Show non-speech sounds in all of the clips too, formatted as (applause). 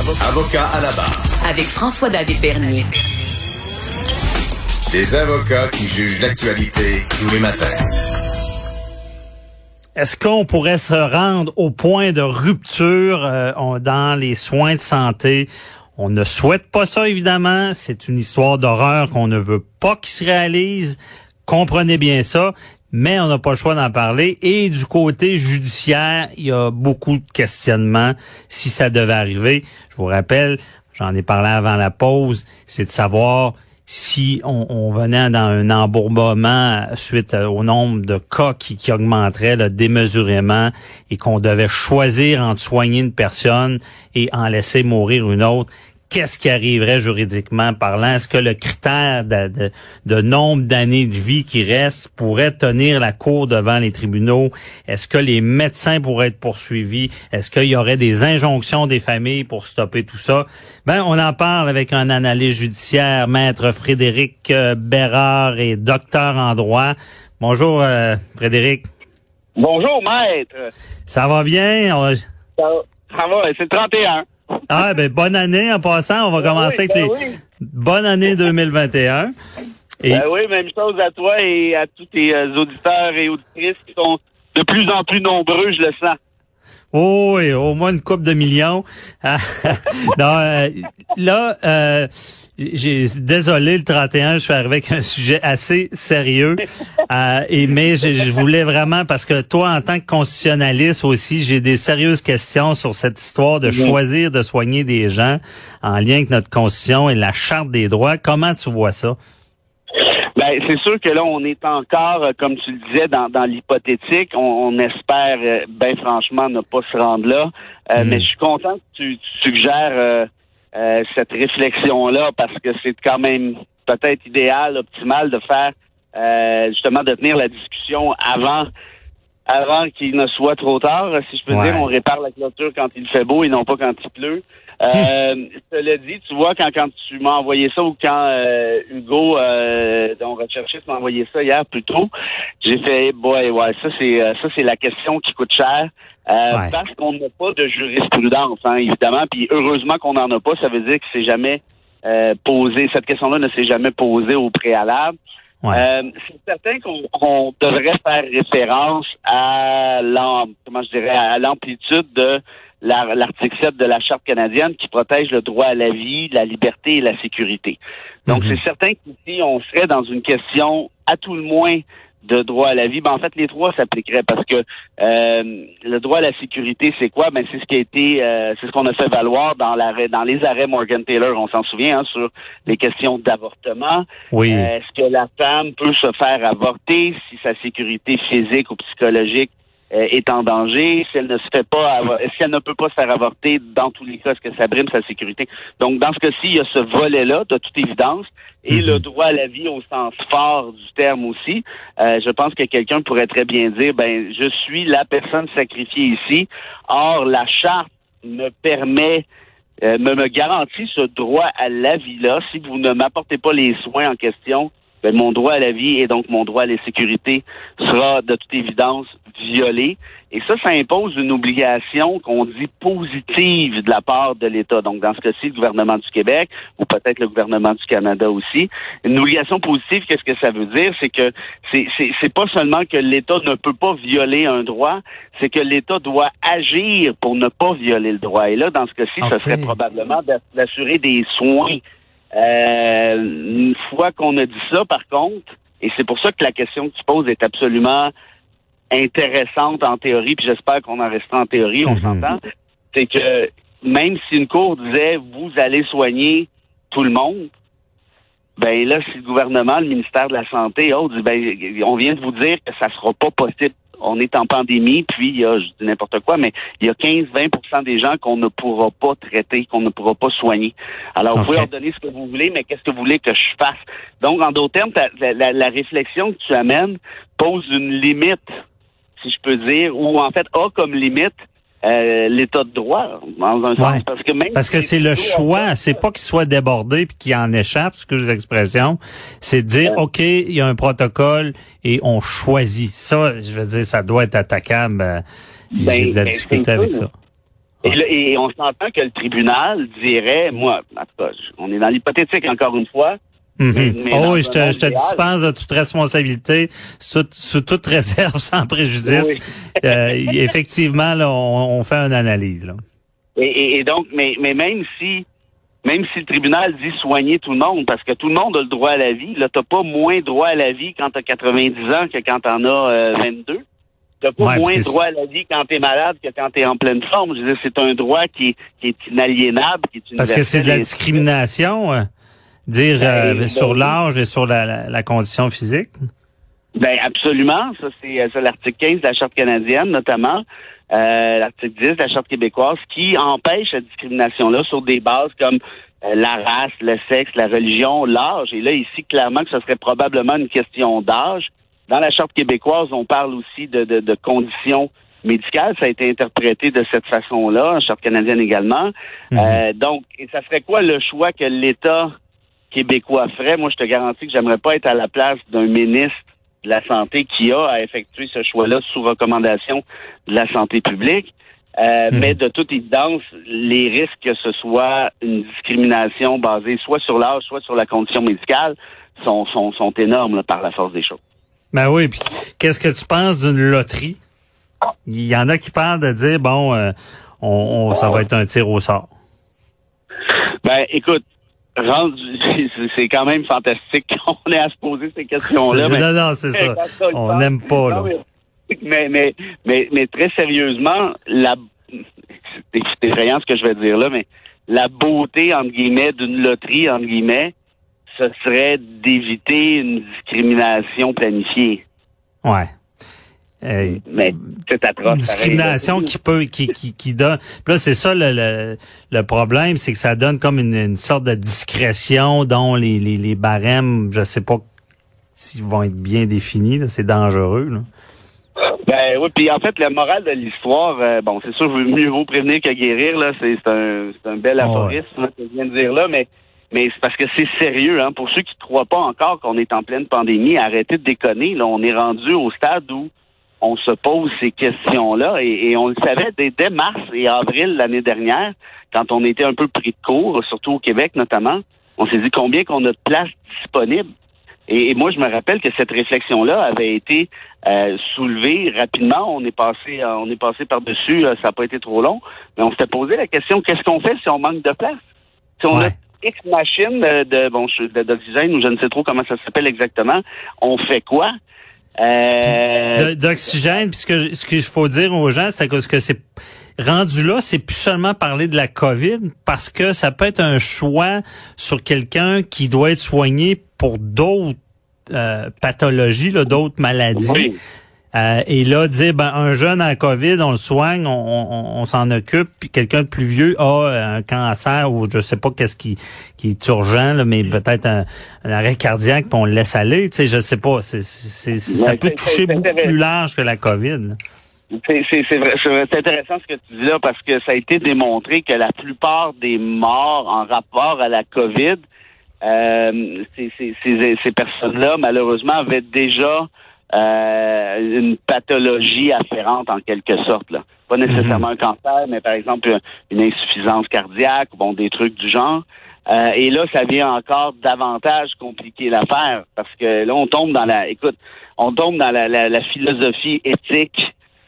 Avocat à la barre. Avec François-David Bernier. Des avocats qui jugent l'actualité tous les matins. Est-ce qu'on pourrait se rendre au point de rupture euh, dans les soins de santé? On ne souhaite pas ça, évidemment. C'est une histoire d'horreur qu'on ne veut pas qu'il se réalise. Comprenez bien ça. Mais on n'a pas le choix d'en parler. Et du côté judiciaire, il y a beaucoup de questionnements si ça devait arriver. Je vous rappelle, j'en ai parlé avant la pause, c'est de savoir si on, venait dans un embourbement suite au nombre de cas qui, qui augmenterait démesurément et qu'on devait choisir entre soigner une personne et en laisser mourir une autre, qu'est-ce qui arriverait juridiquement parlant? Est-ce que le critère de, de, nombre d'années de vie qui reste pourrait tenir la cour devant les tribunaux? Est-ce que les médecins pourraient être poursuivis? Est-ce qu'il y aurait des injonctions des familles pour stopper tout ça? Ben, on en parle avec un analyste judiciaire, maître Frédéric euh, Bérard et docteur en droit. Bonjour, euh, Frédéric. Bonjour, maître. Ça va bien? Ça, ça va, c'est le 31. Ah, ben, bonne année en passant. On va ben commencer avec ben les. Bonne année 2021. Et... Ben oui, même chose à toi et à tous tes euh, auditeurs et auditrices qui sont de plus en plus nombreux, je le sens. Oh oui, au moins une coupe de millions. (laughs) (laughs) non, euh, là, euh, j'ai désolé le 31, je suis arrivé avec un sujet assez sérieux. (laughs) Euh, et mais je, voulais vraiment parce que toi en tant que constitutionnaliste aussi, j'ai des sérieuses questions sur cette histoire de choisir de soigner des gens en lien avec notre constitution et la charte des droits. Comment tu vois ça? Ben, c'est sûr que là, on est encore, euh, comme tu le disais, dans, dans l'hypothétique. On, espère, euh, ben franchement, ne pas se rendre là. Mm. Mais je suis content que tu, tu suggères euh, cette réflexion-là parce que c'est quand même peut-être idéal, optimal de faire euh, justement de tenir la discussion avant avant qu'il ne soit trop tard. Si je peux dire, on répare la clôture quand il fait beau et non pas quand il pleut. Euh, (laughs) cela dit, tu vois, quand, quand tu m'as envoyé ça ou quand euh, Hugo, euh, dont recherchiste, m'a envoyé ça hier plus tôt, j'ai fait, boy, ouais, ça c'est ça c'est la question qui coûte cher. Euh, parce qu'on n'a pas de jurisprudence, hein, évidemment. Puis heureusement qu'on n'en a pas, ça veut dire que c'est jamais euh, posé. Cette question-là ne s'est jamais posée au préalable. Euh, c'est certain qu'on devrait faire référence à comment je dirais à l'amplitude de l'article 7 de la Charte canadienne qui protège le droit à la vie, la liberté et la sécurité. Donc, mm-hmm. c'est certain qu'ici, on serait dans une question, à tout le moins, de droit à la vie, ben en fait les trois s'appliqueraient parce que euh, le droit à la sécurité, c'est quoi? Ben c'est ce qui a été, euh, c'est ce qu'on a fait valoir dans l'arrêt, dans les arrêts Morgan Taylor, on s'en souvient, hein, sur les questions d'avortement. Oui. Euh, est-ce que la femme peut se faire avorter si sa sécurité physique ou psychologique est en danger, si elle ne se fait pas, si elle ne peut pas se faire avorter, dans tous les cas, est-ce que ça brime sa sécurité? Donc, dans ce cas-ci, il y a ce volet-là, de toute évidence, et mhm. le droit à la vie au sens fort du terme aussi. Euh, je pense que quelqu'un pourrait très bien dire, ben, je suis la personne sacrifiée ici. Or, la charte me permet euh, me, me garantit ce droit à la vie-là. Si vous ne m'apportez pas les soins en question, ben, mon droit à la vie et donc mon droit à la sécurité sera de toute évidence violé. Et ça, ça impose une obligation qu'on dit positive de la part de l'État. Donc, dans ce cas-ci, le gouvernement du Québec ou peut-être le gouvernement du Canada aussi. Une obligation positive, qu'est-ce que ça veut dire? C'est que c'est, pas seulement que l'État ne peut pas violer un droit, c'est que l'État doit agir pour ne pas violer le droit. Et là, dans ce cas-ci, ce serait probablement d'assurer des soins euh, une fois qu'on a dit ça, par contre, et c'est pour ça que la question que tu poses est absolument intéressante en théorie, puis j'espère qu'on en restera en théorie, on mhm. s'entend, c'est que même si une cour disait vous allez soigner tout le monde, ben là, si le gouvernement, le ministère de la Santé, oh, dit, ben, on vient de vous dire que ça sera pas possible on est en pandémie, puis il y a, je dis n'importe quoi, mais il y a 15-20% des gens qu'on ne pourra pas traiter, qu'on ne pourra pas soigner. Alors, vous pouvez leur donner ce que vous voulez, mais qu'est-ce que vous voulez que je fasse? Donc, en d'autres termes, la, réflexion que tu amènes pose une limite, si je peux dire, ou en fait a comme limite euh, l'état de droit dans un sens parce que même parce que c'est le choix c'est pas qu'il soit débordé puis qu'il en échappe ce que l'expression c'est de dire ok il y a un protocole et on choisit. Ça je veux dire ça doit être attaquable euh, j'ai de la ben, difficulté avec ça. Et, le- et on s'entend que le tribunal dirait, moi, en tout cas, on est dans l'hypothétique encore une fois, Mhm. Mais- mais oh, oui, je te, je te dispense de toute responsabilité, sous, sous toute réserve, (laughs) sans préjudice. Oui. Euh, effectivement, là, on, on fait une analyse. Là. Et, et- et donc, mais, mais même si même si le tribunal dit soigner tout le monde, parce que tout le monde a le droit à la vie, là, t'as pas moins droit à la vie quand t'as 90 ans que quand t'en as euh, 22. T'as pas Ouais, moins droit à la vie quand t'es malade que quand t'es en pleine forme. Je veux dire, c'est un droit qui est, qui est inaliénable, qui est Parce que c'est de la discrimination, euh, dire euh, Ben, sur ben, l'âge et sur la, la, la condition physique? Ben absolument, ça c'est euh, l'article 15 de la charte canadienne notamment, euh, l'article 10 de la charte québécoise qui empêche cette discrimination là sur des bases comme euh, la race, le sexe, la religion, l'âge et là ici clairement que ce serait probablement une question d'âge. Dans la charte québécoise, on parle aussi de, de, de conditions médicales, ça a été interprété de cette façon-là, en charte canadienne également. Euh, donc, et ça serait quoi le choix que l'État québécois ferait? Moi, je te garantis que j'aimerais pas être à la place d'un ministre de la Santé qui a à effectuer ce choix-là sous recommandation de la santé publique. Euh, Mhm. Mais de toute évidence, les risques que ce soit une discrimination basée soit sur l'âge, soit sur la condition médicale sont, sont, sont énormes là, par la force des choses. Ben oui, puis qu'est-ce que tu penses d'une loterie? Il y en a qui parlent de dire, bon, euh, on, on- ça va être un tir au sort. Ben, écoute, (laughs) c'est- quand même fantastique (laughs) qu'on ait à se poser ces questions-là. mais- non, non, c'est ça. On n'aime pas, là. Mais, mais, mais, mais très sérieusement, la, c'est effrayant ce que je vais dire là, mais la beauté, entre guillemets, d'une loterie, entre guillemets, ce serait d'éviter une discrimination planifiée. Ouais. Euh, Mais c'est atroce. pareil, discrimination qui peut qui qui, qui donne Puis là c'est ça le, le, le problème c'est que ça donne comme une, une sorte de discrétion dont les, les, les barèmes je sais pas s'ils vont être bien définis là, c'est dangereux là. Ben oui, puis en fait, la morale de l'histoire, euh, bon, c'est sûr, mieux vaut prévenir que guérir, là, c'est un, c'est un bel aphorisme là, que je viens de dire là, mais mais c'est parce que c'est sérieux, hein. Pour ceux qui ne croient pas encore qu'on est en pleine pandémie, arrêtez de déconner. Là, on est rendu au stade où on se pose ces questions-là et, et on le savait dès, dès mars et avril l'année dernière, quand on était un peu pris de court, surtout au Québec notamment, on s'est dit combien qu'on a de places disponibles. Et, et moi, je me rappelle que cette réflexion-là avait été euh, soulevée rapidement. On est passé, euh, on est passé par dessus. ça n'a pas été trop long, mais on s'était posé la question qu'est-ce qu'on fait si on manque de place Si on Ouais. a X machines de, de bon je- de- d'oxygène ou je ne sais trop comment ça s'appelle exactement, on fait quoi? Euh, d'oxygène puis ce que ce qu'il faut dire aux gens c'est que ce que c'est rendu là c'est plus seulement parler de la Covid parce que ça peut être un choix sur quelqu'un qui doit être soigné pour d'autres euh, pathologies là, d'autres maladies oui. Euh, et là, dire ben un jeune en COVID, on le soigne, on, on, on s'en occupe, puis quelqu'un de plus vieux a un cancer ou je sais pas qu'est-ce qui, qui est urgent, là, mais peut-être un, un arrêt cardiaque, puis on le laisse aller. Tu sais, je sais pas. C'est, c'est, c'est- ça peut toucher beaucoup plus large que la COVID. là. C'est c'est- c'est vrai, c'est c'est intéressant ce que tu dis là parce que ça a été démontré que la plupart des morts en rapport à la COVID, euh, ces, ces, ces, ces personnes-là, malheureusement, avaient déjà euh, une pathologie afférente en quelque sorte. Là. Pas nécessairement un cancer, mais par exemple une insuffisance cardiaque, bon, des trucs du genre. Euh, et là, ça vient encore davantage compliquer l'affaire parce que là, on tombe dans la, écoute, on tombe dans la, la, la philosophie éthique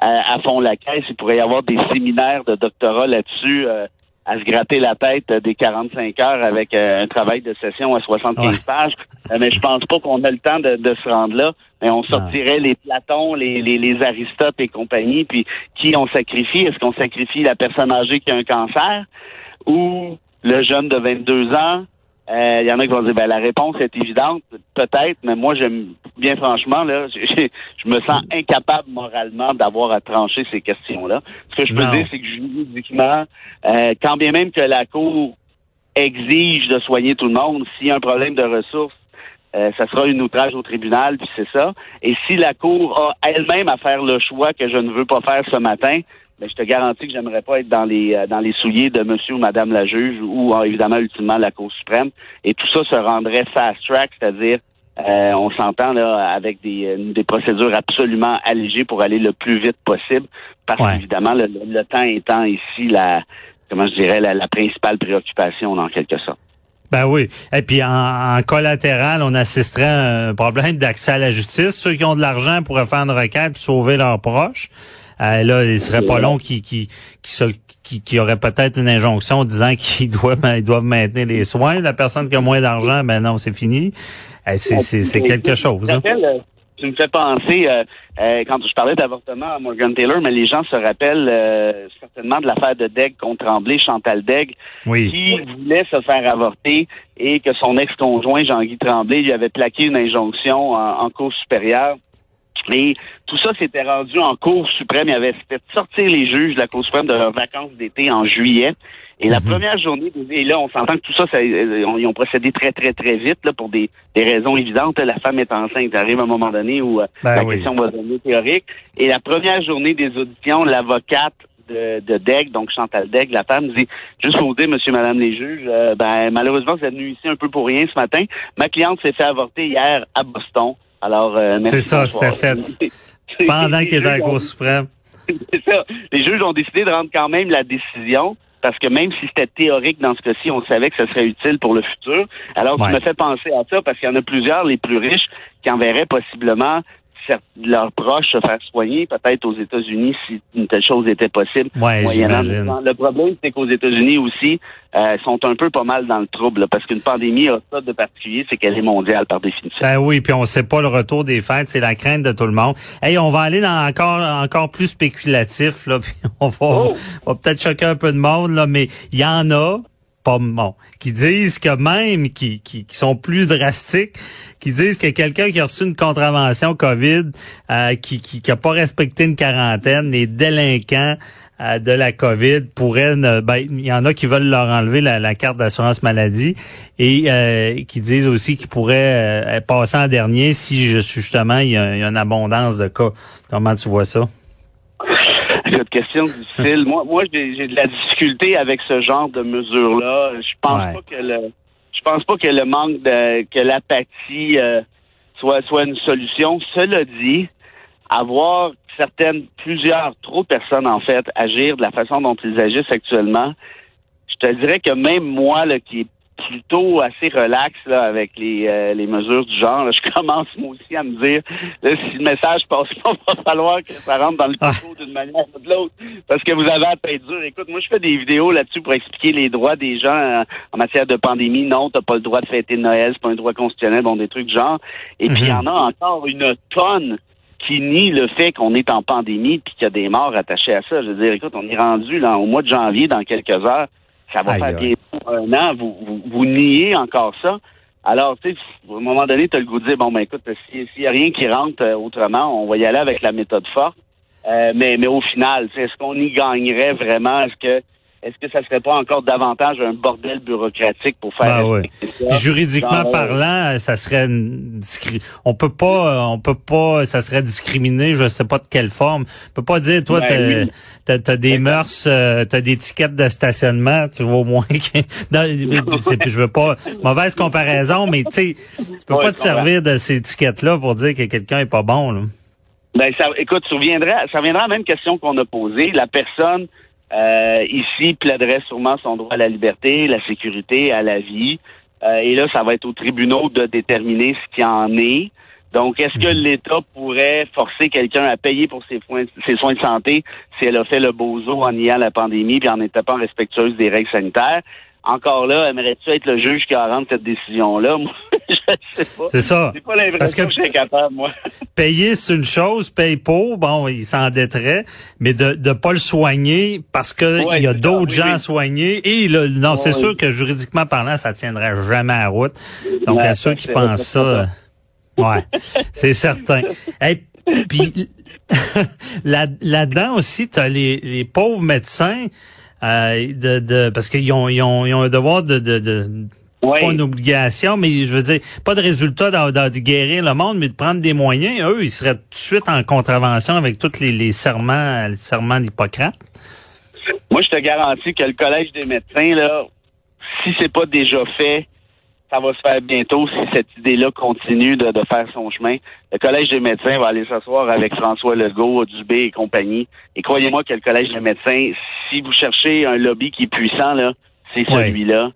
à, à fond la caisse. Il pourrait y avoir des séminaires de doctorat là-dessus, euh, à se gratter la tête des 45 heures avec euh, un travail de session à 75 Ouais. pages. Euh, mais je pense pas qu'on a le temps de, de se rendre là. Mais on sortirait les Platons, les, les, les Aristotes et compagnie. Puis qui on sacrifie? Est-ce qu'on sacrifie la personne âgée qui a un cancer ou le jeune de 22 ans Euh, Il y en a qui vont dire, ben, la réponse est évidente, peut-être, mais moi, j'aime bien franchement, là, (laughs) je, je me sens incapable moralement d'avoir à trancher ces questions-là. Ce que je peux Non. dire, c'est que juridiquement, euh, quand bien même que la Cour exige de soigner tout le monde, s'il y a un problème de ressources, euh, ça sera une outrage au tribunal, puis c'est ça. Et si la Cour a elle-même à faire le choix que je ne veux pas faire ce matin, ben, je te garantis que j'aimerais pas être dans les euh, dans les souliers de monsieur ou madame la juge ou euh, évidemment ultimement la Cour suprême. Et tout ça se rendrait fast track, c'est-à-dire Euh, on s'entend là avec des, des procédures absolument allégées pour aller le plus vite possible, parce Ouais. qu'évidemment, le, le temps étant ici la comment je dirais la, la principale préoccupation en quelque sorte. Ben oui. Et puis en, en collatéral, on assisterait à un problème d'accès à la justice. Ceux qui ont de l'argent pourraient faire une requête et sauver leurs proches. Euh, là, il serait pas long qui qui qui, se- qui, qui aurait peut-être une injonction disant qu'ils (laughs) doivent ils doivent maintenir les soins. La personne qui a moins d'argent, ben non, c'est fini. Eh, c'est c'est c'est quelque chose. Tu hein. euh, Tu me fais penser, euh, euh, quand je parlais d'avortement à Morgan Taylor, mais les gens se rappellent euh, certainement de l'affaire de Degg contre Tremblay, Chantal Degg, Oui. qui voulait se faire avorter et que son ex-conjoint, Jean-Guy Tremblay, lui avait plaqué une injonction en, en supérieure. Et tout ça s'était rendu en Cour suprême. Il avait fait sortir les juges de la Cour suprême de leurs vacances d'été en juillet. Et la Mhm. première journée, et là, on s'entend que tout ça, ça euh, on- ils ont procédé très, très, très vite, là, pour des, des raisons évidentes. La femme est enceinte. Arrive un moment donné où euh, Ben la oui. question va devenir théorique. Et la première journée des auditions, l'avocate de, de Degg, donc Chantal Degg, la femme, dit juste pour vous dire, monsieur, madame les juges, euh, ben malheureusement, vous êtes venus ici un peu pour rien ce matin. Ma cliente s'est fait avorter hier à Boston. Alors, euh, merci. C'est ça, c'était fait. (laughs) Pendant qu'il était à la Cour suprême. (laughs) C'est ça. Les juges ont décidé de rendre quand même la décision. Parce que même si c'était théorique dans ce cas-ci, on savait que ce serait utile pour le futur. Alors, Ouais. tu me fais penser à ça parce qu'il y en a plusieurs, les plus riches, qui enverraient possiblement leurs proches se faire soigner, peut-être aux États-Unis, si une telle chose était possible. Ouais. Le problème, c'est qu'aux États-Unis aussi, euh, sont un peu pas mal dans le trouble, là, parce qu'une pandémie a ça de particulier, c'est qu'elle est mondiale par définition. Ben oui, puis on sait pas le retour des fêtes, c'est la crainte de tout le monde. Hey, on va aller dans encore encore plus spéculatif là, (laughs) puis on va, Oh! on va peut-être choquer un peu de monde là, mais il y en a qui disent que même qui, qui, sont plus drastiques, qui disent que quelqu'un qui a reçu une contravention Covid, euh, qui, qui qui pas respecté une quarantaine, les délinquants euh, de la COVID pourraient, ben, il y en a qui veulent leur enlever la, la carte d'assurance maladie et euh, qui disent aussi qu'ils pourraient passer en dernier si justement il y, il y a une abondance de cas. Comment tu vois ça? Cette question difficile. moi, moi j'ai de la difficulté avec ce genre de mesures-là. Je pense Ouais. pas que le, je pense pas que le manque de, que l'apathie euh, soit soit une solution. Cela dit, avoir certaines, plusieurs, trop de personnes en fait agir de la façon dont ils agissent actuellement, je te dirais que même moi, là, qui est plutôt assez relax là, avec les, euh, les mesures du genre, là, (laughs) je commence moi aussi à me dire là, si le message passe pas, (laughs) va falloir que ça rentre dans le Ah. coco d'une manière ou de l'autre. Parce que vous avez à tête dure. Écoute, moi je fais des vidéos là-dessus pour expliquer les droits des gens euh, en matière de pandémie. Non, t'as pas le droit de fêter Noël, c'est pas un droit constitutionnel, bon, des trucs du genre. Et puis il y en a encore une tonne qui nie le fait qu'on est en pandémie puis qu'il y a des morts attachés à ça. Je veux dire, écoute, on est rendu là au mois de janvier dans quelques heures. Ça va Aïe, faire aïe. bientôt un an. Vous, vous, vous niez encore ça. Alors, tu sais, à un moment donné, tu as le goût de dire, bon, ben écoute, si- s'il n'y a rien qui rentre euh, autrement, on va y aller avec la méthode forte. Euh, mais, mais au final, est-ce qu'on y gagnerait vraiment? Est-ce que est-ce que ça serait pas encore davantage un bordel bureaucratique pour faire Ben oui. respecter ça? Juridiquement Dans, euh, parlant, ça serait une discri- on peut pas euh, on peut pas ça serait discriminé, je sais pas de quelle forme. On peut pas dire toi Ben t'as oui. t'as des mœurs, euh, t'as des tickets de stationnement, tu vois au moins que (laughs) non, c'est- je veux pas mauvaise comparaison mais tu sais tu peux Ouais, pas te servir de ces étiquettes là pour dire que quelqu'un est pas bon là. Ben, ça, écoute, ça reviendra, ça reviendra à la même question qu'on a posée. La personne euh, ici plaiderait sûrement son droit à la liberté, la sécurité, à la vie. Euh, et là, ça va être aux tribunaux de déterminer ce qu'il en est. Donc, est-ce que l'État pourrait forcer quelqu'un à payer pour ses, soins- ses soins de santé si elle a fait le bozo en niant la pandémie puis en n'étant pas respectueuse des règles sanitaires? Encore là, aimerais-tu être le juge qui a rendu cette décision-là? (laughs) Moi, je sais pas. C'est ça. J'ai pas l'impression Parce que- que je serais capable, moi. (laughs) Payer, c'est une chose, paye pour, bon, il s'endetterait, mais de ne pas le soigner parce que Ouais, il y a c'est d'autres gens oui. à soigner. Et non, c'est sûr que juridiquement parlant, ça tiendrait jamais à route. Donc, Ouais, à ceux qui c'est pensent ça, euh, ouais, c'est certain. (laughs) Et puis, là, là-dedans aussi, tu as les, les pauvres médecins euh, de, de parce qu'ils ont, ils ont, ils ont un devoir de, de, de pas une obligation, mais je veux dire, pas de résultat dans, dans- de guérir le monde, mais de prendre des moyens. Eux, ils seraient tout de suite en contravention avec tous les, les serments, les serments d'Hippocrate. Moi, je te garantis que le Collège des médecins, là, si c'est pas déjà fait, ça va se faire bientôt si cette idée-là continue de, de, faire son chemin. Le Collège des médecins va aller s'asseoir avec François Legault, Dubé et compagnie. Et croyez-moi que le Collège des médecins, si vous cherchez un lobby qui est puissant, là, c'est celui-là.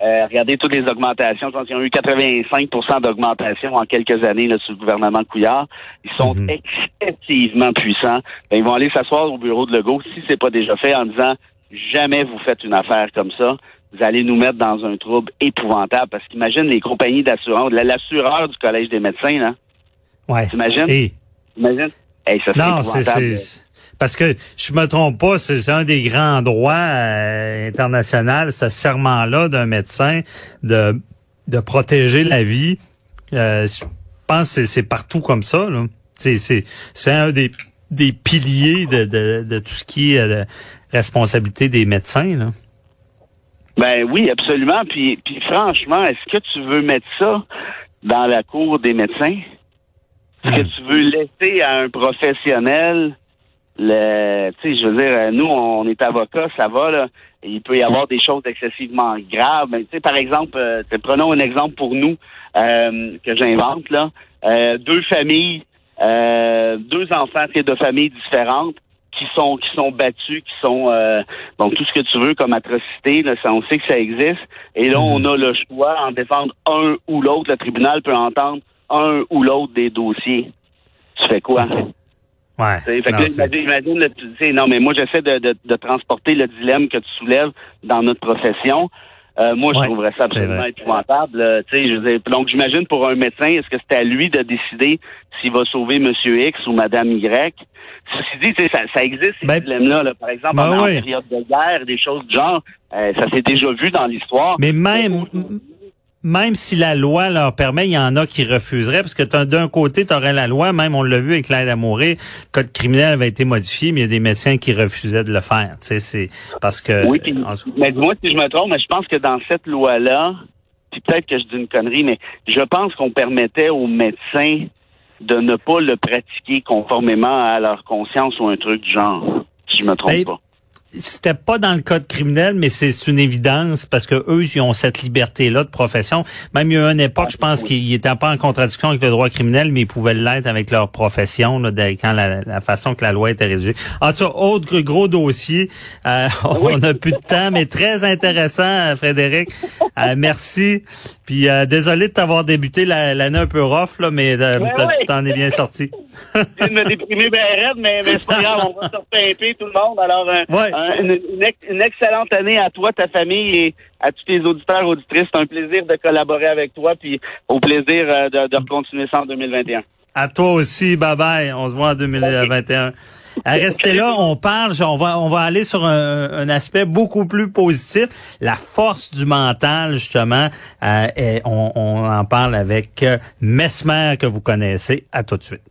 Euh, regardez toutes les augmentations. Ils ont eu 85% d'augmentation en quelques années là, sous le gouvernement Couillard. Ils sont mhm. excessivement puissants. Ben, ils vont aller s'asseoir au bureau de Legault, si c'est pas déjà fait, en disant jamais vous faites une affaire comme ça. Vous allez nous mettre dans un trouble épouvantable. Parce qu'imagine les compagnies d'assurance, l'assureur du Collège des médecins, là. Ouais. T'imagines? Hey, ça non, c'est parce que je me trompe pas, c'est un des grands droits euh, internationaux, ce serment-là d'un médecin de de protéger la vie. Euh, je pense que c'est partout comme ça. C'est c'est un des des piliers de, de, de tout ce qui est euh, responsabilité des médecins. Là. Ben oui, absolument. Puis, puis franchement, est-ce que tu veux mettre ça dans la cour des médecins? Est-ce que hmm. tu veux laisser à un professionnel le, tu sais, je veux dire, nous, on est avocats, ça va, là. Il peut y avoir des choses excessivement graves. Mais, tu sais, par exemple, euh, prenons un exemple pour nous euh, que j'invente, là. Euh, deux familles, deux enfants de familles différentes qui sont qui sont battus, qui sont donc tout ce que tu veux comme atrocité, là, ça, on sait que ça existe. Et là, on mhm. a le choix en défendre un ou l'autre. Le tribunal peut entendre un ou l'autre des dossiers. Tu fais quoi? Ouais. Fait que imagine, imagine non, mais moi j'essaie de, de, de, transporter le dilemme que tu soulèves dans notre profession. Euh, moi, je trouverais ça absolument épouvantable. Je donc, j'imagine pour un médecin, est-ce que c'est à lui de décider s'il va sauver Monsieur X ou Madame Y? Ceci dit, ça, ça existe, ces ben, dilemmes-là. Par exemple, ben en, période de guerre, des choses du genre, euh, ça s'est déjà vu dans l'histoire. Mais même même si la loi leur permet, il y en a qui refuseraient, parce que d'un côté, tu aurais la loi, même on l'a vu avec l'aide Amouré, le code criminel avait été modifié, mais il y a des médecins qui refusaient de le faire. Tu sais, c'est parce que. Oui, mais moi si je me trompe, mais je pense que dans cette loi-là, puis peut-être que je dis une connerie, mais je pense qu'on permettait aux médecins de ne pas le pratiquer conformément à leur conscience ou un truc du genre. Si je me trompe ben, pas c'était pas dans le code criminel, mais c'est une évidence parce que eux, ils ont cette liberté-là de profession. Même il y a une époque, je pense qu'ils étaient pas en contradiction avec le droit criminel, mais ils pouvaient l'être avec leur profession, là, quand la, façon que la loi était rédigée. En tout cas, autre gros dossier. Euh, (laughs) on a plus de temps, mais très intéressant, Frédéric. Euh, merci. Puis euh, désolé de t'avoir débuté l'année un peu rough, là, mais tu t'en es bien sorti. (laughs) Je me déprimer bien raide, mais, mais c'est pas grave, on va se tout le monde. Alors, ouais. Euh, une, excellente année à toi, ta famille et à tous tes auditeurs auditrices. C'est un plaisir de collaborer avec toi, puis au plaisir euh, de, de continuer ça en 2021. À toi aussi, bye bye. On se voit en 2021. Restez là, on parle, on va on va aller sur un, aspect beaucoup plus positif, la force du mental justement. Euh, et on, on en parle avec Mesmer que vous connaissez. À tout de suite.